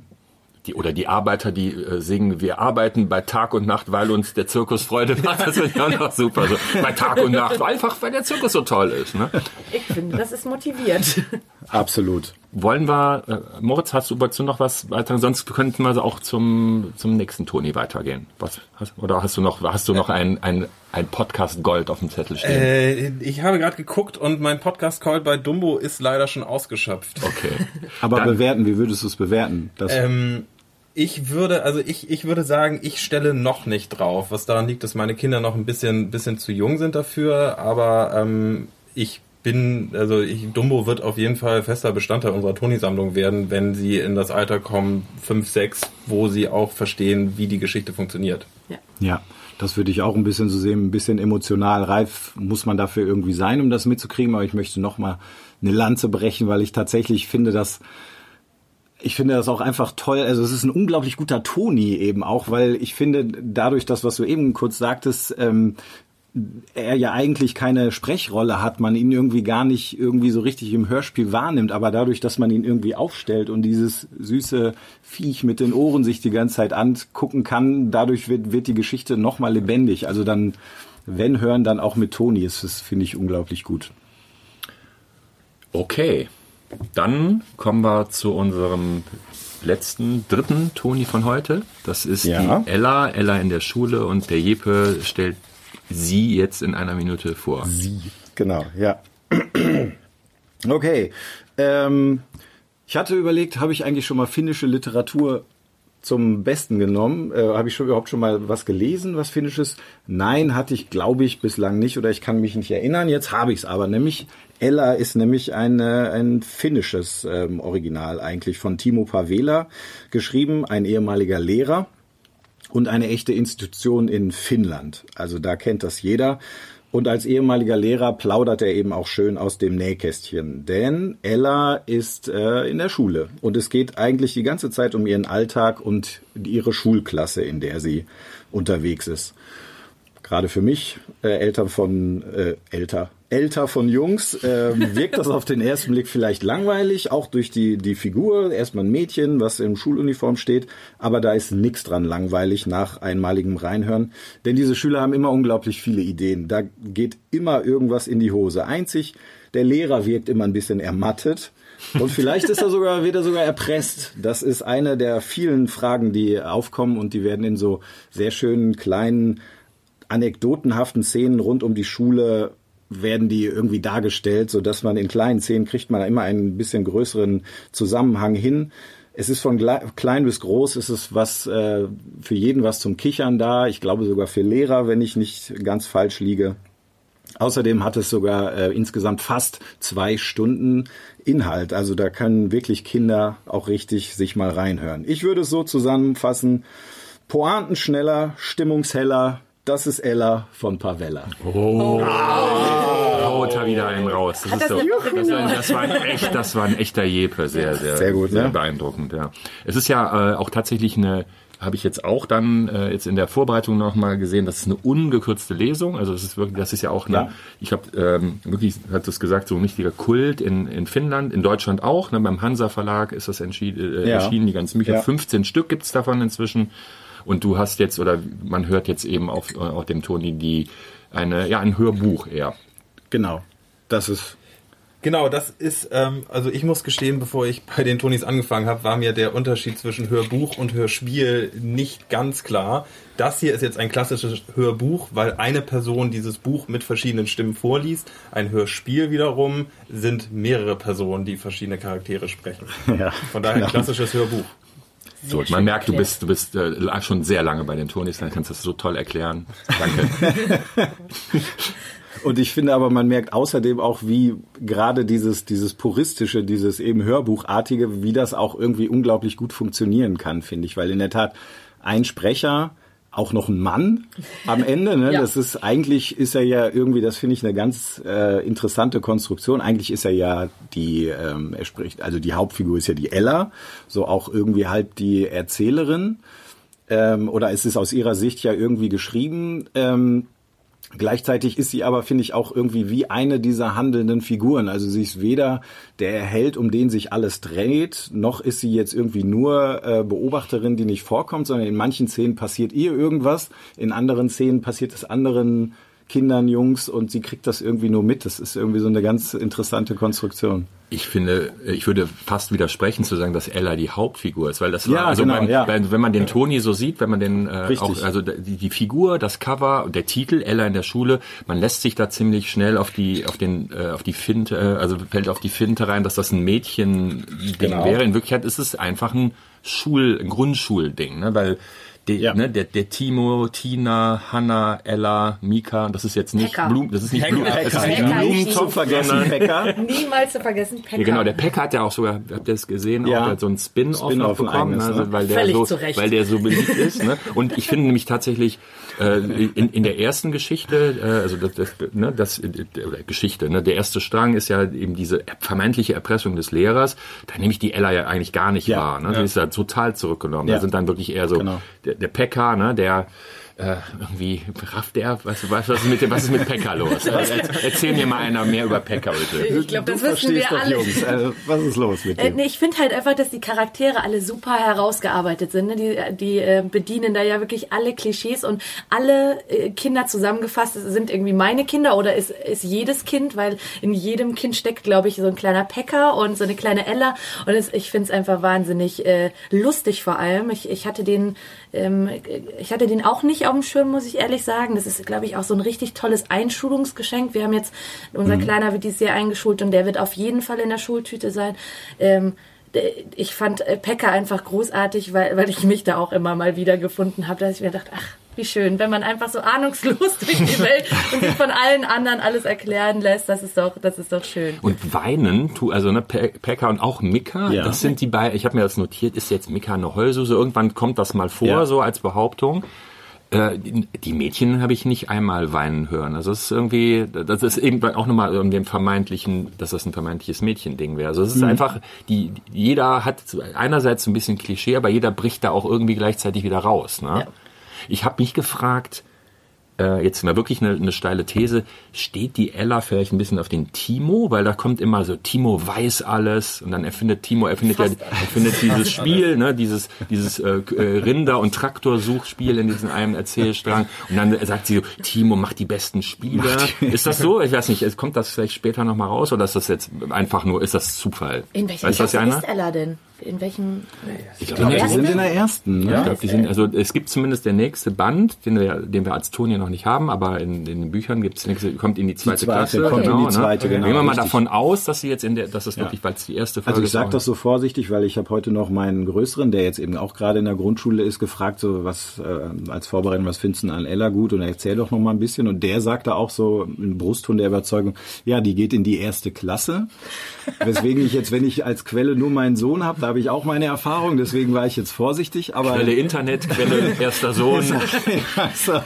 Die, oder die Arbeiter, die äh, singen, wir arbeiten bei Tag und Nacht, weil uns der Zirkus Freude macht. Das finde ich auch noch super. So, bei Tag und Nacht, einfach weil der Zirkus so toll ist. Ne? Ich finde, das ist motiviert. Absolut. Wollen wir, äh, Moritz, hast du dazu noch was weiter? Sonst könnten wir auch zum, zum nächsten Toni weitergehen. Was, hast, oder hast du noch, hast du noch ein, ein, ein Podcast Gold auf dem Zettel stehen? Äh, ich habe gerade geguckt und mein Podcast-Call bei Dumbo ist leider schon ausgeschöpft. Okay. Aber Dann- bewerten, wie würdest du es bewerten? Ähm, ich würde, also ich, ich würde sagen, ich stelle noch nicht drauf, was daran liegt, dass meine Kinder noch ein bisschen, bisschen zu jung sind dafür, aber ähm, ich bin, also ich, Dumbo wird auf jeden Fall fester Bestandteil unserer Toni-Sammlung werden, wenn sie in das Alter kommen, 5, 6, wo sie auch verstehen, wie die Geschichte funktioniert. Ja. Ja, das würde ich auch ein bisschen so sehen. Ein bisschen emotional reif muss man dafür irgendwie sein, um das mitzukriegen. Aber ich möchte noch mal eine Lanze brechen, weil ich tatsächlich finde, dass ich finde das auch einfach toll. Also es ist ein unglaublich guter Toni eben auch, weil ich finde, dadurch, das, was du eben kurz sagtest, ähm, er ja eigentlich keine Sprechrolle hat, man ihn irgendwie gar nicht irgendwie so richtig im Hörspiel wahrnimmt, aber dadurch, dass man ihn irgendwie aufstellt und dieses süße Viech mit den Ohren sich die ganze Zeit angucken kann, dadurch wird, wird die Geschichte nochmal lebendig. Also dann, wenn hören, dann auch mit Toni, ist das finde ich unglaublich gut. Okay, dann kommen wir zu unserem letzten, dritten Toni von heute. Das ist Ja. die Ella, Ella in der Schule und der Jeppe stellt sie jetzt in einer Minute vor. Sie. Genau, ja. Okay. Ähm, ich hatte überlegt, habe ich eigentlich schon mal finnische Literatur zum Besten genommen? Äh, habe ich schon überhaupt schon mal was gelesen, was finnisches? Nein, hatte ich, glaube ich, bislang nicht oder ich kann mich nicht erinnern. Jetzt habe ich es aber. Nämlich Ella ist nämlich eine, ein finnisches ähm, Original eigentlich von Timo Pavela geschrieben, ein ehemaliger Lehrer und eine echte Institution in Finnland. Also da kennt das jeder. Und als ehemaliger Lehrer plaudert er eben auch schön aus dem Nähkästchen. Denn Ella ist äh, in der Schule und es geht eigentlich die ganze Zeit um ihren Alltag und ihre Schulklasse, in der sie unterwegs ist. Gerade für mich, äh, Eltern von äh, älter, älter von Jungs, äh, wirkt das auf den ersten Blick vielleicht langweilig, auch durch die die Figur. Erstmal ein Mädchen, was in Schuluniform steht, aber da ist nichts dran langweilig nach einmaligem Reinhören, denn diese Schüler haben immer unglaublich viele Ideen. Da geht immer irgendwas in die Hose. Einzig der Lehrer wirkt immer ein bisschen ermattet. Und vielleicht ist er sogar, wird er sogar erpresst. Das ist eine der vielen Fragen, die aufkommen und die werden in so sehr schönen kleinen anekdotenhaften Szenen rund um die Schule werden die irgendwie dargestellt, so dass man in kleinen Szenen kriegt man immer einen bisschen größeren Zusammenhang hin. Es ist von klein bis groß, es ist was äh, für jeden was zum Kichern da. Ich glaube sogar für Lehrer, wenn ich nicht ganz falsch liege. Außerdem hat es sogar äh, insgesamt fast zwei Stunden Inhalt. Also da können wirklich Kinder auch richtig sich mal reinhören. Ich würde es so zusammenfassen. Pointen schneller, stimmungsheller. Das ist Ella von Pavella. Haut da wieder einen raus. Das, ist so, das, war, das, war ein echt, das war ein echter Jeppe. Sehr, sehr, Sehr gut, ne? beeindruckend. Ja. Es ist ja äh, auch tatsächlich eine habe ich jetzt auch dann äh, jetzt in der Vorbereitung noch mal gesehen, das ist eine ungekürzte Lesung. Also das ist wirklich, das ist ja auch eine, Ja. ich habe ähm, wirklich, hat es gesagt, so ein richtiger Kult in, in Finnland, in Deutschland auch. Ne, beim Hansa Verlag ist das entschieden, äh, Ja. erschienen, die ganzen Bücher. Ja. 15 Stück gibt's davon inzwischen. Und du hast jetzt, oder man hört jetzt eben auf, äh, auf dem Toni die eine, ja, ein Hörbuch eher. Genau. Das ist Genau, das ist, ähm, also ich muss gestehen, bevor ich bei den Tonis angefangen habe, war mir der Unterschied zwischen Hörbuch und Hörspiel nicht ganz klar. Das hier ist jetzt ein klassisches Hörbuch, weil eine Person dieses Buch mit verschiedenen Stimmen vorliest. Ein Hörspiel wiederum sind mehrere Personen, die verschiedene Charaktere sprechen. ja. Von daher ein klassisches Hörbuch. So, man merkt, du erklärt. bist, du bist äh, schon sehr lange bei den Tonis, dann kannst du das so toll erklären. Danke. Und ich finde aber, man merkt außerdem auch, wie gerade dieses, dieses puristische, dieses eben Hörbuchartige, wie das auch irgendwie unglaublich gut funktionieren kann, finde ich. Weil in der Tat ein Sprecher, auch noch ein Mann am Ende, ne? Ja. Das ist, eigentlich ist er ja irgendwie, das finde ich eine ganz äh, interessante Konstruktion. Eigentlich ist er ja die, ähm, er spricht, also die Hauptfigur ist ja die Ella, so auch irgendwie halb die Erzählerin. Ähm, oder es ist aus ihrer Sicht ja irgendwie geschrieben. Ähm, Gleichzeitig ist sie aber, finde ich, auch irgendwie wie eine dieser handelnden Figuren. Also sie ist weder der Held, um den sich alles dreht, noch ist sie jetzt irgendwie nur äh, Beobachterin, die nicht vorkommt, sondern in manchen Szenen passiert ihr irgendwas, in anderen Szenen passiert es anderen Kindern, Jungs und sie kriegt das irgendwie nur mit. Das ist irgendwie so eine ganz interessante Konstruktion. Ich finde, ich würde fast widersprechen zu sagen, dass Ella die Hauptfigur ist, weil das Ja, war, also genau, beim, ja. beim, wenn man den Toni so sieht, wenn man den äh, auch, also die, die Figur, das Cover, der Titel Ella in der Schule, man lässt sich da ziemlich schnell auf die, auf den, äh, auf die Finte, äh, also fällt auf die Finte rein, dass das ein Mädchen-Ding Genau. wäre. In Wirklichkeit ist es einfach ein Schul, ein Grundschulding, ne, weil die, Ja. ne, der, der Timo, Tina, Hanna, Ella, Mika, das ist jetzt nicht Pekka. Blumen, das ist nicht Blumen, das ist nicht Pekka. Blumentopf, Zu vergessen, Becker. Niemals zu vergessen, Pekka. ja, genau, der Peck hat ja auch sogar, habt ihr das gesehen, Ja. auch hat so ein Spin-off noch bekommen, ein eigenes, also, ne? weil der Völlig so, zu Recht. weil der so beliebt ist, ne? Und ich finde nämlich tatsächlich äh, in, in der ersten Geschichte, äh, also das, das, ne, das äh, oder Geschichte, ne, der erste Strang ist ja eben diese vermeintliche Erpressung des Lehrers. Da nehme ich die Ella ja eigentlich gar nicht Ja. wahr, ne? Die ist ja total zurückgenommen. Ja. Da sind dann wirklich eher so Genau. Der, Pekka, ne, der äh, irgendwie rafft der, was, was, was ist mit dem, was ist mit Pekka los? Er, erzähl mir mal einer mehr über Pekka bitte. Ich glaube, das du wissen wir alle. Jungs. Also, was ist los mit Äh, dir? nee, ich finde halt einfach, dass die Charaktere alle super herausgearbeitet sind. Ne? Die, die äh, bedienen da ja wirklich alle Klischees und alle äh, Kinder zusammengefasst sind irgendwie meine Kinder oder ist, ist jedes Kind, weil in jedem Kind steckt, glaube ich, so ein kleiner Pecker und so eine kleine Ella. Und es, ich finde es einfach wahnsinnig äh, lustig vor allem. Ich, ich hatte den, ähm, ich hatte den auch nicht auf dem Schirm, muss ich ehrlich sagen. Das ist, glaube ich, auch so ein richtig tolles Einschulungsgeschenk. Wir haben jetzt, unser Kleiner wird dieses Jahr eingeschult und der wird auf jeden Fall in der Schultüte sein. Ähm, ich fand äh, Pekka einfach großartig, weil, weil ich mich da auch immer mal wieder gefunden habe, dass ich mir dachte, ach, wie schön, wenn man einfach so ahnungslos durch die Welt und sich von allen anderen alles erklären lässt, das ist doch, das ist doch schön. Und weinen, tu, also ne, Pe Pekka und auch Mika, Ja. das sind die beiden, ich habe mir das notiert, ist jetzt Mika eine Heulsuse? Irgendwann kommt das mal vor, Ja. so als Behauptung. Äh, die- Mädchen habe ich nicht einmal weinen hören. Also es ist irgendwie, das ist eben auch nochmal um dem vermeintlichen, dass das ein vermeintliches Mädchending wäre. Also es ist Mhm. einfach, die, jeder hat einerseits ein bisschen Klischee, aber jeder bricht da auch irgendwie gleichzeitig wieder raus. Ne? Ja. Ich habe mich gefragt, äh, jetzt mal wirklich eine, eine steile These, steht die Ella vielleicht ein bisschen auf den Timo? Weil da kommt immer so, Timo weiß alles und dann erfindet Timo, erfindet ja, Fast alles. erfindet dieses Spiel, ne, dieses, dieses äh, äh, Rinder- und Traktorsuchspiel in diesem einen Erzählstrang und dann sagt sie so, Timo macht die besten Spiele. Ist das so? Ich weiß nicht, es kommt das vielleicht später nochmal raus oder ist das jetzt einfach nur, ist das Zufall? In das Klasse ist Ella denn? In welchem? Ich Ich glaube, die sind in der ersten. Ne? ich glaube, die sind, also es gibt zumindest der nächste Band, den wir, den wir als Ton hier noch nicht haben, aber in, in den Büchern gibt's nächste, kommt in die zweite, zweite, Klasse. kommt in die ne? zweite, genau, Gehen wir mal richtig. davon aus, dass sie jetzt in der, dass es wirklich, weil es die erste Folge Also ich sage das so vorsichtig, weil ich habe heute noch meinen Größeren, der jetzt eben auch gerade in der Grundschule ist, gefragt, so was äh, als Vorbereitung, was findest du denn an Ella gut? Und erzähl doch noch mal ein bisschen. Und der sagte auch so im Brustton der Überzeugung, ja, die geht in die erste Klasse. Weswegen ich jetzt, wenn ich als Quelle nur meinen Sohn habe, da habe ich auch meine Erfahrung, deswegen war ich jetzt vorsichtig. Aber Quelle Internet, Quelle erster Sohn. also,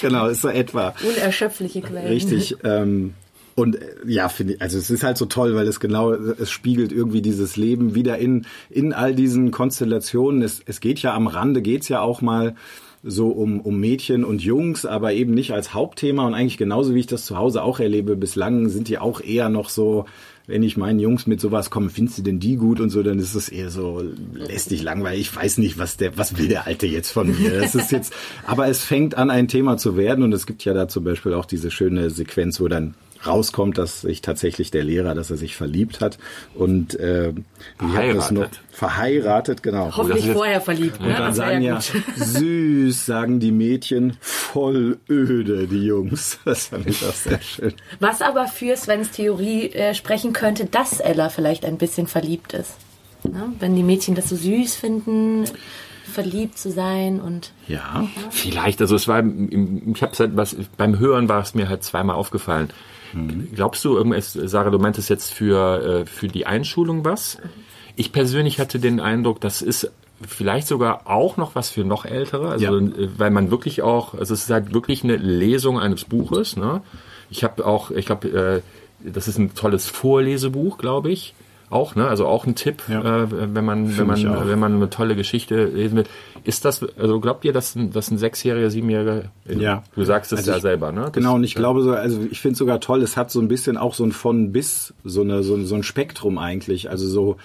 genau, ist so etwa. Unerschöpfliche Quellen. Richtig. Ähm, Und äh, ja, finde ich, also es ist halt so toll, weil es genau, es spiegelt irgendwie dieses Leben wieder in, in all diesen Konstellationen. Es, es geht ja am Rande, geht's ja auch mal so um, um Mädchen und Jungs, aber eben nicht als Hauptthema und eigentlich genauso wie ich das zu Hause auch erlebe, bislang sind die auch eher noch so, wenn ich meinen Jungs mit sowas komme, findest du denn die gut und so, dann ist es eher so lästig langweilig. Ich weiß nicht, was der, was will der Alte jetzt von mir? Das ist jetzt, aber es fängt an, ein Thema zu werden und es gibt ja da zum Beispiel auch diese schöne Sequenz, wo dann rauskommt, dass sich tatsächlich der Lehrer, dass er sich verliebt hat und äh, wie hat das noch verheiratet, genau. Hoffentlich vorher verliebt. Und ne? dann Das wär sagen ja, süß, sagen die Mädchen, voll öde, die Jungs. Das fand ich auch sehr schön. Was aber für Svens Theorie äh, sprechen könnte, dass Ella vielleicht ein bisschen verliebt ist. Ne? Wenn die Mädchen das so süß finden, verliebt zu sein und Ja, Vielleicht, also es war, ich habe halt was beim Hören war es mir halt zweimal aufgefallen. Glaubst du, irgendwas, Sarah, du meintest jetzt für äh, für die Einschulung was? Ich persönlich hatte den Eindruck, das ist vielleicht sogar auch noch was für noch ältere, also Ja. äh, weil man wirklich auch, also es ist halt wirklich eine Lesung eines Buches. Ne? Ich habe auch, ich glaube, äh, das ist ein tolles Vorlesebuch, glaube ich. Auch, ne? Also auch ein Tipp, Ja. äh, wenn man, wenn man, wenn man eine tolle Geschichte lesen will. Ist das, also glaubt ihr, dass ein, dass ein Sechsjähriger, Siebenjähriger, Ja. du sagst es Also ja ich- selber, ne? Das- Genau, und ich glaube so, also ich finde sogar toll, es hat so ein bisschen auch so ein von bis, so, eine, so, ein- so ein Spektrum eigentlich. Also so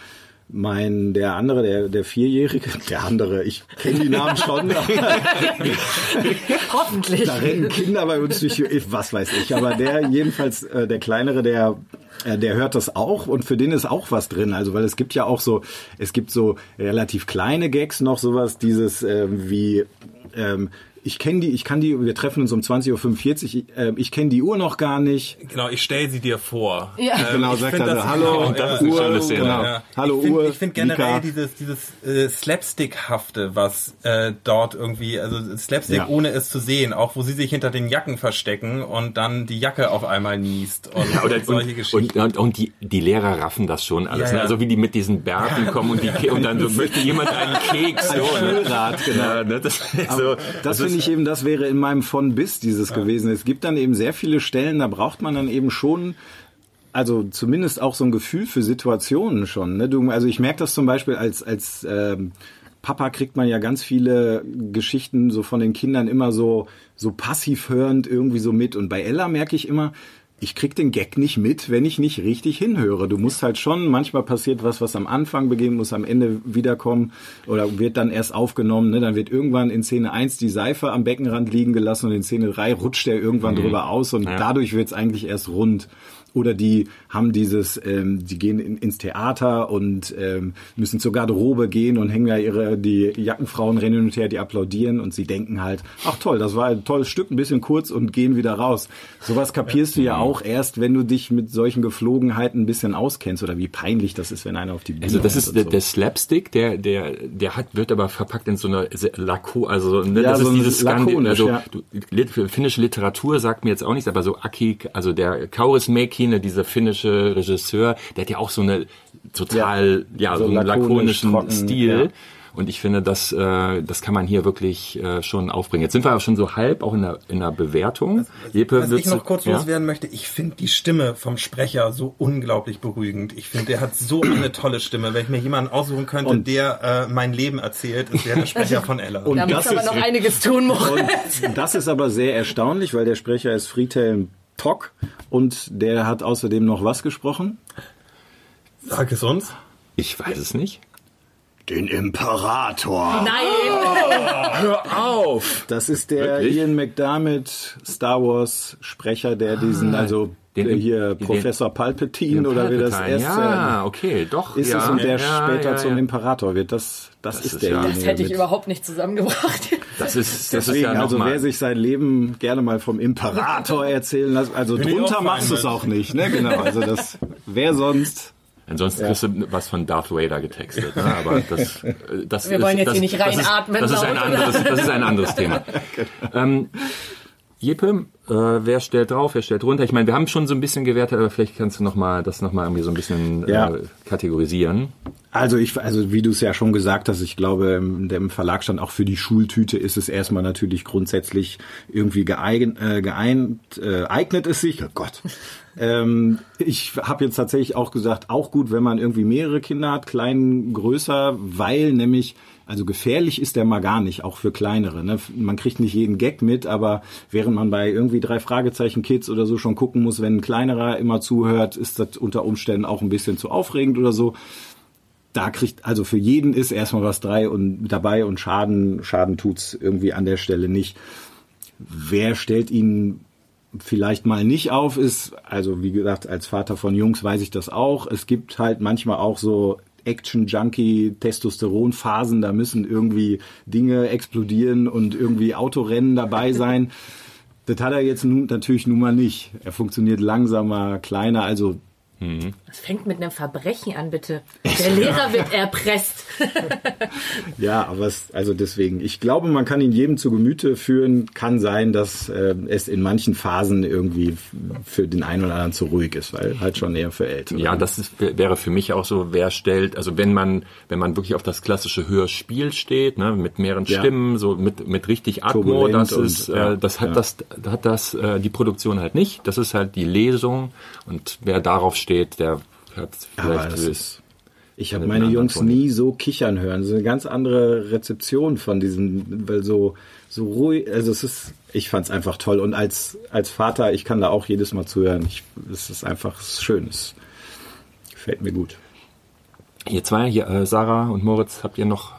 mein, der andere, der, der Vierjährige, der andere, ich kenne die Namen schon, hoffentlich. da rennen Kinder bei uns durch, was weiß ich, aber der jedenfalls, äh, der kleinere, der, äh, der hört das auch und für den ist auch was drin. Also weil es gibt ja auch so, es gibt so relativ kleine Gags noch, sowas, dieses ähm, wie ähm, ich kenne die, ich kann die, wir treffen uns um 20.45 Uhr, ich, äh, ich kenne die Uhr noch gar nicht. Genau, ich stelle sie dir vor. Ja. Genau, ich sagt das- hallo, ja, das ist eine Uhr, schöne Szene. genau. Ja. hallo ich find, Uhr, Ich finde generell Mika. dieses, dieses äh, Slapstick-hafte, was äh, dort irgendwie, also Slapstick Ja. ohne es zu sehen, auch wo sie sich hinter den Jacken verstecken und dann die Jacke auf einmal niest und, Ja, oder, und solche und, Geschichten. und, und, und die, die Lehrer raffen das schon alles. Ja, Ne? ja. Also wie die mit diesen Bärten kommen und, die, und dann so, möchte jemand einen Keks. So, ne? Genau. Ja, ne? Das, so, Das finde ich eben, das wäre in meinem von bis dieses gewesen. Es gibt dann eben sehr viele Stellen, da braucht man dann eben schon, also zumindest auch so ein Gefühl für Situationen schon. Ne? Du, also ich merke das zum Beispiel als als ähm, Papa kriegt man ja ganz viele Geschichten so von den Kindern immer so so passiv hörend irgendwie so mit. Und bei Ella merke ich immer, ich krieg den Gag nicht mit, wenn ich nicht richtig hinhöre. Du musst halt schon, manchmal passiert was, was am Anfang beginnt, muss am Ende wiederkommen oder wird dann erst aufgenommen. Ne? Dann wird irgendwann in Szene 1 die Seife am Beckenrand liegen gelassen und in Szene 3 rutscht er irgendwann drüber aus und dadurch wird's eigentlich erst rund. Oder die haben dieses, ähm, die gehen in, ins Theater und ähm, müssen zur Garderobe gehen und hängen da ihre, die Jackenfrauen rennen und her, die applaudieren und sie denken halt, ach toll, das war ein tolles Stück, ein bisschen kurz und gehen wieder raus. Sowas kapierst du ja auch erst, wenn du dich mit solchen Geflogenheiten ein bisschen auskennst oder wie peinlich das ist, wenn einer auf die Bühne Also das ist der, so. der Slapstick, der der der hat wird aber verpackt in so eine sehr Lako, also ne, Ja, das so ist dieses lakonisch, also ja. du, finnische Literatur sagt mir jetzt auch nichts, aber so Aki, also der Kauris Mäkinen, dieser finnische Regisseur, der hat ja auch so eine total ja, so so, einen lakonisch, lakonischen trocken, Stil. ja. Und ich finde, das, äh, das kann man hier wirklich äh, schon aufbringen. Jetzt sind wir aber schon so halb auch in der, in der Bewertung. Was ich würdest du- noch kurz ja? loswerden möchte, ich finde die Stimme vom Sprecher so unglaublich beruhigend. Ich finde, der hat so eine tolle Stimme. Wenn ich mir jemanden aussuchen könnte, Und- der äh, mein Leben erzählt, ist der der Sprecher von Ella. Und Da muss das aber ist- noch einiges tun, Moritz. Und das ist aber sehr erstaunlich, weil der Sprecher ist Friedhelm Tock und der hat außerdem noch was gesprochen? Sag es uns. Ich weiß es nicht. Den Imperator. Nein! Hör auf! Das ist der Wirklich? Ian McDermott, Star Wars Sprecher, der diesen, also den- der hier den- Professor Palpatine Den oder wie das Palpatine, erst Ja, okay, doch. ist ja, es und der ja, später ja, zum ja. Imperator wird. Das, das, Das ist ist ja- derjenige. Das hätte ich mit- überhaupt nicht zusammengebracht. Das ist, das ist Deswegen, ja noch also mal, wer sich sein Leben gerne mal vom Imperator erzählen lässt, also Bin drunter machst du es auch nicht, ne? Genau, also das, wer sonst? Ansonsten kriegst du was von Darth Vader getextet. Ne? Aber das, äh, das Wir ist, wollen jetzt das, hier nicht das ist- reinatmen Das ist, ein anderes, das ist ein anderes Thema. ähm, Jeppe, Äh, wer stellt drauf, wer stellt runter? Ich meine, wir haben schon so ein bisschen gewertet, aber vielleicht kannst du noch mal das nochmal irgendwie so ein bisschen Ja. äh, kategorisieren. Also ich, also wie du es ja schon gesagt hast, ich glaube, im, dem Verlag stand auch für die Schultüte ist es erstmal natürlich grundsätzlich irgendwie geeignet, äh, geeint, äh, eignet es sich. Oh Gott. ähm, ich habe jetzt tatsächlich auch gesagt, auch gut, wenn man irgendwie mehrere Kinder hat, klein, größer, weil nämlich also gefährlich ist der mal gar nicht, auch für kleinere. Ne? Man kriegt nicht jeden Gag mit, aber während man bei irgendwie drei Fragezeichen Kids oder so schon gucken muss, wenn ein kleinerer immer zuhört, ist das unter Umständen auch ein bisschen zu aufregend oder so da kriegt, also für jeden ist erstmal was drei und dabei und Schaden, Schaden tut's irgendwie an der Stelle nicht. Wer stellt ihn vielleicht mal nicht auf, ist, also wie gesagt, als Vater von Jungs weiß ich das auch. Es gibt halt manchmal auch so Action-Junkie, Testosteron-Phasen, da müssen irgendwie Dinge explodieren und irgendwie Autorennen dabei sein. Das hat er jetzt nun, natürlich nun mal nicht. Er funktioniert langsamer, kleiner, also Das fängt mit einem Verbrechen an, bitte. Der Lehrer wird erpresst. Ja, aber es, also deswegen, ich glaube, man kann ihn jedem zu Gemüte führen. Kann sein, dass äh, es in manchen Phasen irgendwie für den einen oder anderen zu ruhig ist, weil halt schon eher für Ältere. Ja, das ist, wäre für mich auch so, wer stellt, also wenn man, wenn man wirklich auf das klassische Hörspiel steht, ne, mit mehreren Ja. Stimmen, so mit, mit richtig Atmo, das und- ist, ja, äh, das hat ja. das, hat das, äh, die Produktion halt nicht. Das ist halt die Lesung und wer darauf steht, der hat vielleicht ist, ich habe meine Jungs Ton. nie so kichern hören. So eine ganz andere Rezeption von diesem, weil so so ruhig. Also es ist, ich fand's einfach toll und als als Vater, ich kann da auch jedes Mal zuhören. Ich, es ist einfach es schön. Es gefällt mir gut. Ihr zwei, hier, äh, Sarah und Moritz, habt ihr noch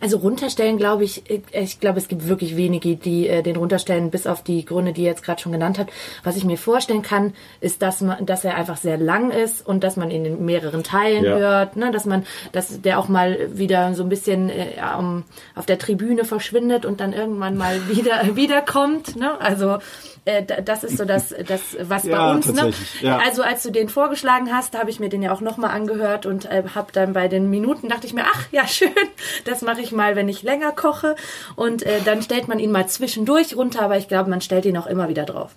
Also runterstellen, glaube ich, ich- ich glaube, es gibt wirklich wenige, die äh, den runterstellen, bis auf die Gründe, die ihr jetzt gerade schon genannt habt. Was ich mir vorstellen kann, ist, dass man, dass er einfach sehr lang ist und dass man ihn in mehreren Teilen Ja. hört, ne? dass man, dass der auch mal wieder so ein bisschen äh, um, auf der Tribüne verschwindet und dann irgendwann mal wieder wiederkommt. Ne? Also äh, da- das ist so das, das was Ja, bei uns. Ne? ja. Also als du den vorgeschlagen hast, habe ich mir den ja auch nochmal angehört und äh, habe dann bei den Minuten dachte ich mir, ach ja schön, das mache ich mal, wenn ich länger koche. Und äh, dann stellt man ihn mal zwischendurch runter, aber ich glaube, man stellt ihn auch immer wieder drauf.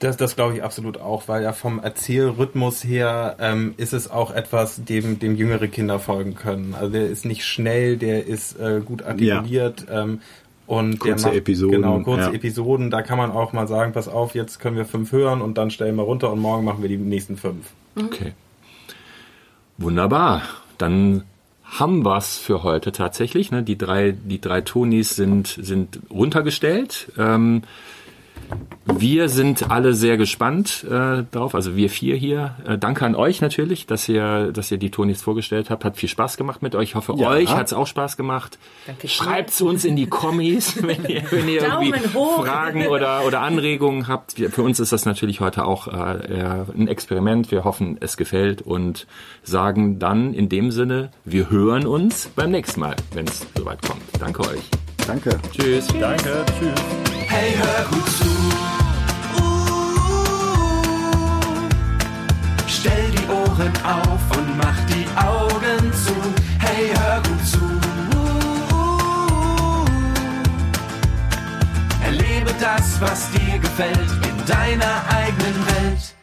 Das, das glaube ich absolut auch, weil ja vom Erzählrhythmus her ähm, ist es auch etwas, dem, dem jüngere Kinder folgen können. Also der ist nicht schnell, der ist äh, gut artikuliert. Ähm, und Kurze der macht, Episoden, Genau, kurze ja. Episoden. Da kann man auch mal sagen, pass auf, jetzt können wir fünf hören und dann stellen wir runter und morgen machen wir die nächsten fünf. Okay. Wunderbar. Dann haben wir's für heute tatsächlich. Ne? Die drei, die drei Tonis sind, sind runtergestellt. Ähm, wir sind alle sehr gespannt äh, drauf, also wir vier hier. Äh, danke an euch natürlich, dass ihr, dass ihr die Tonis vorgestellt habt. Hat viel Spaß gemacht mit euch. Ich hoffe, Ja. euch hat's auch Spaß gemacht. Danke. Schreibt's uns in die Kommis, wenn ihr, wenn ihr irgendwie hoch. Fragen oder, oder Anregungen habt. Wir, für uns ist das natürlich heute auch äh, ein Experiment. Wir hoffen, es gefällt und sagen dann in dem Sinne, wir hören uns beim nächsten Mal, wenn es soweit kommt. Danke euch. Danke. Tschüss. Danke, tschüss. Hey, hör gut zu. Uh, stell die Ohren auf und mach die Augen zu. Hey, hör gut zu. Uh, erlebe das, was dir gefällt, in deiner eigenen Welt.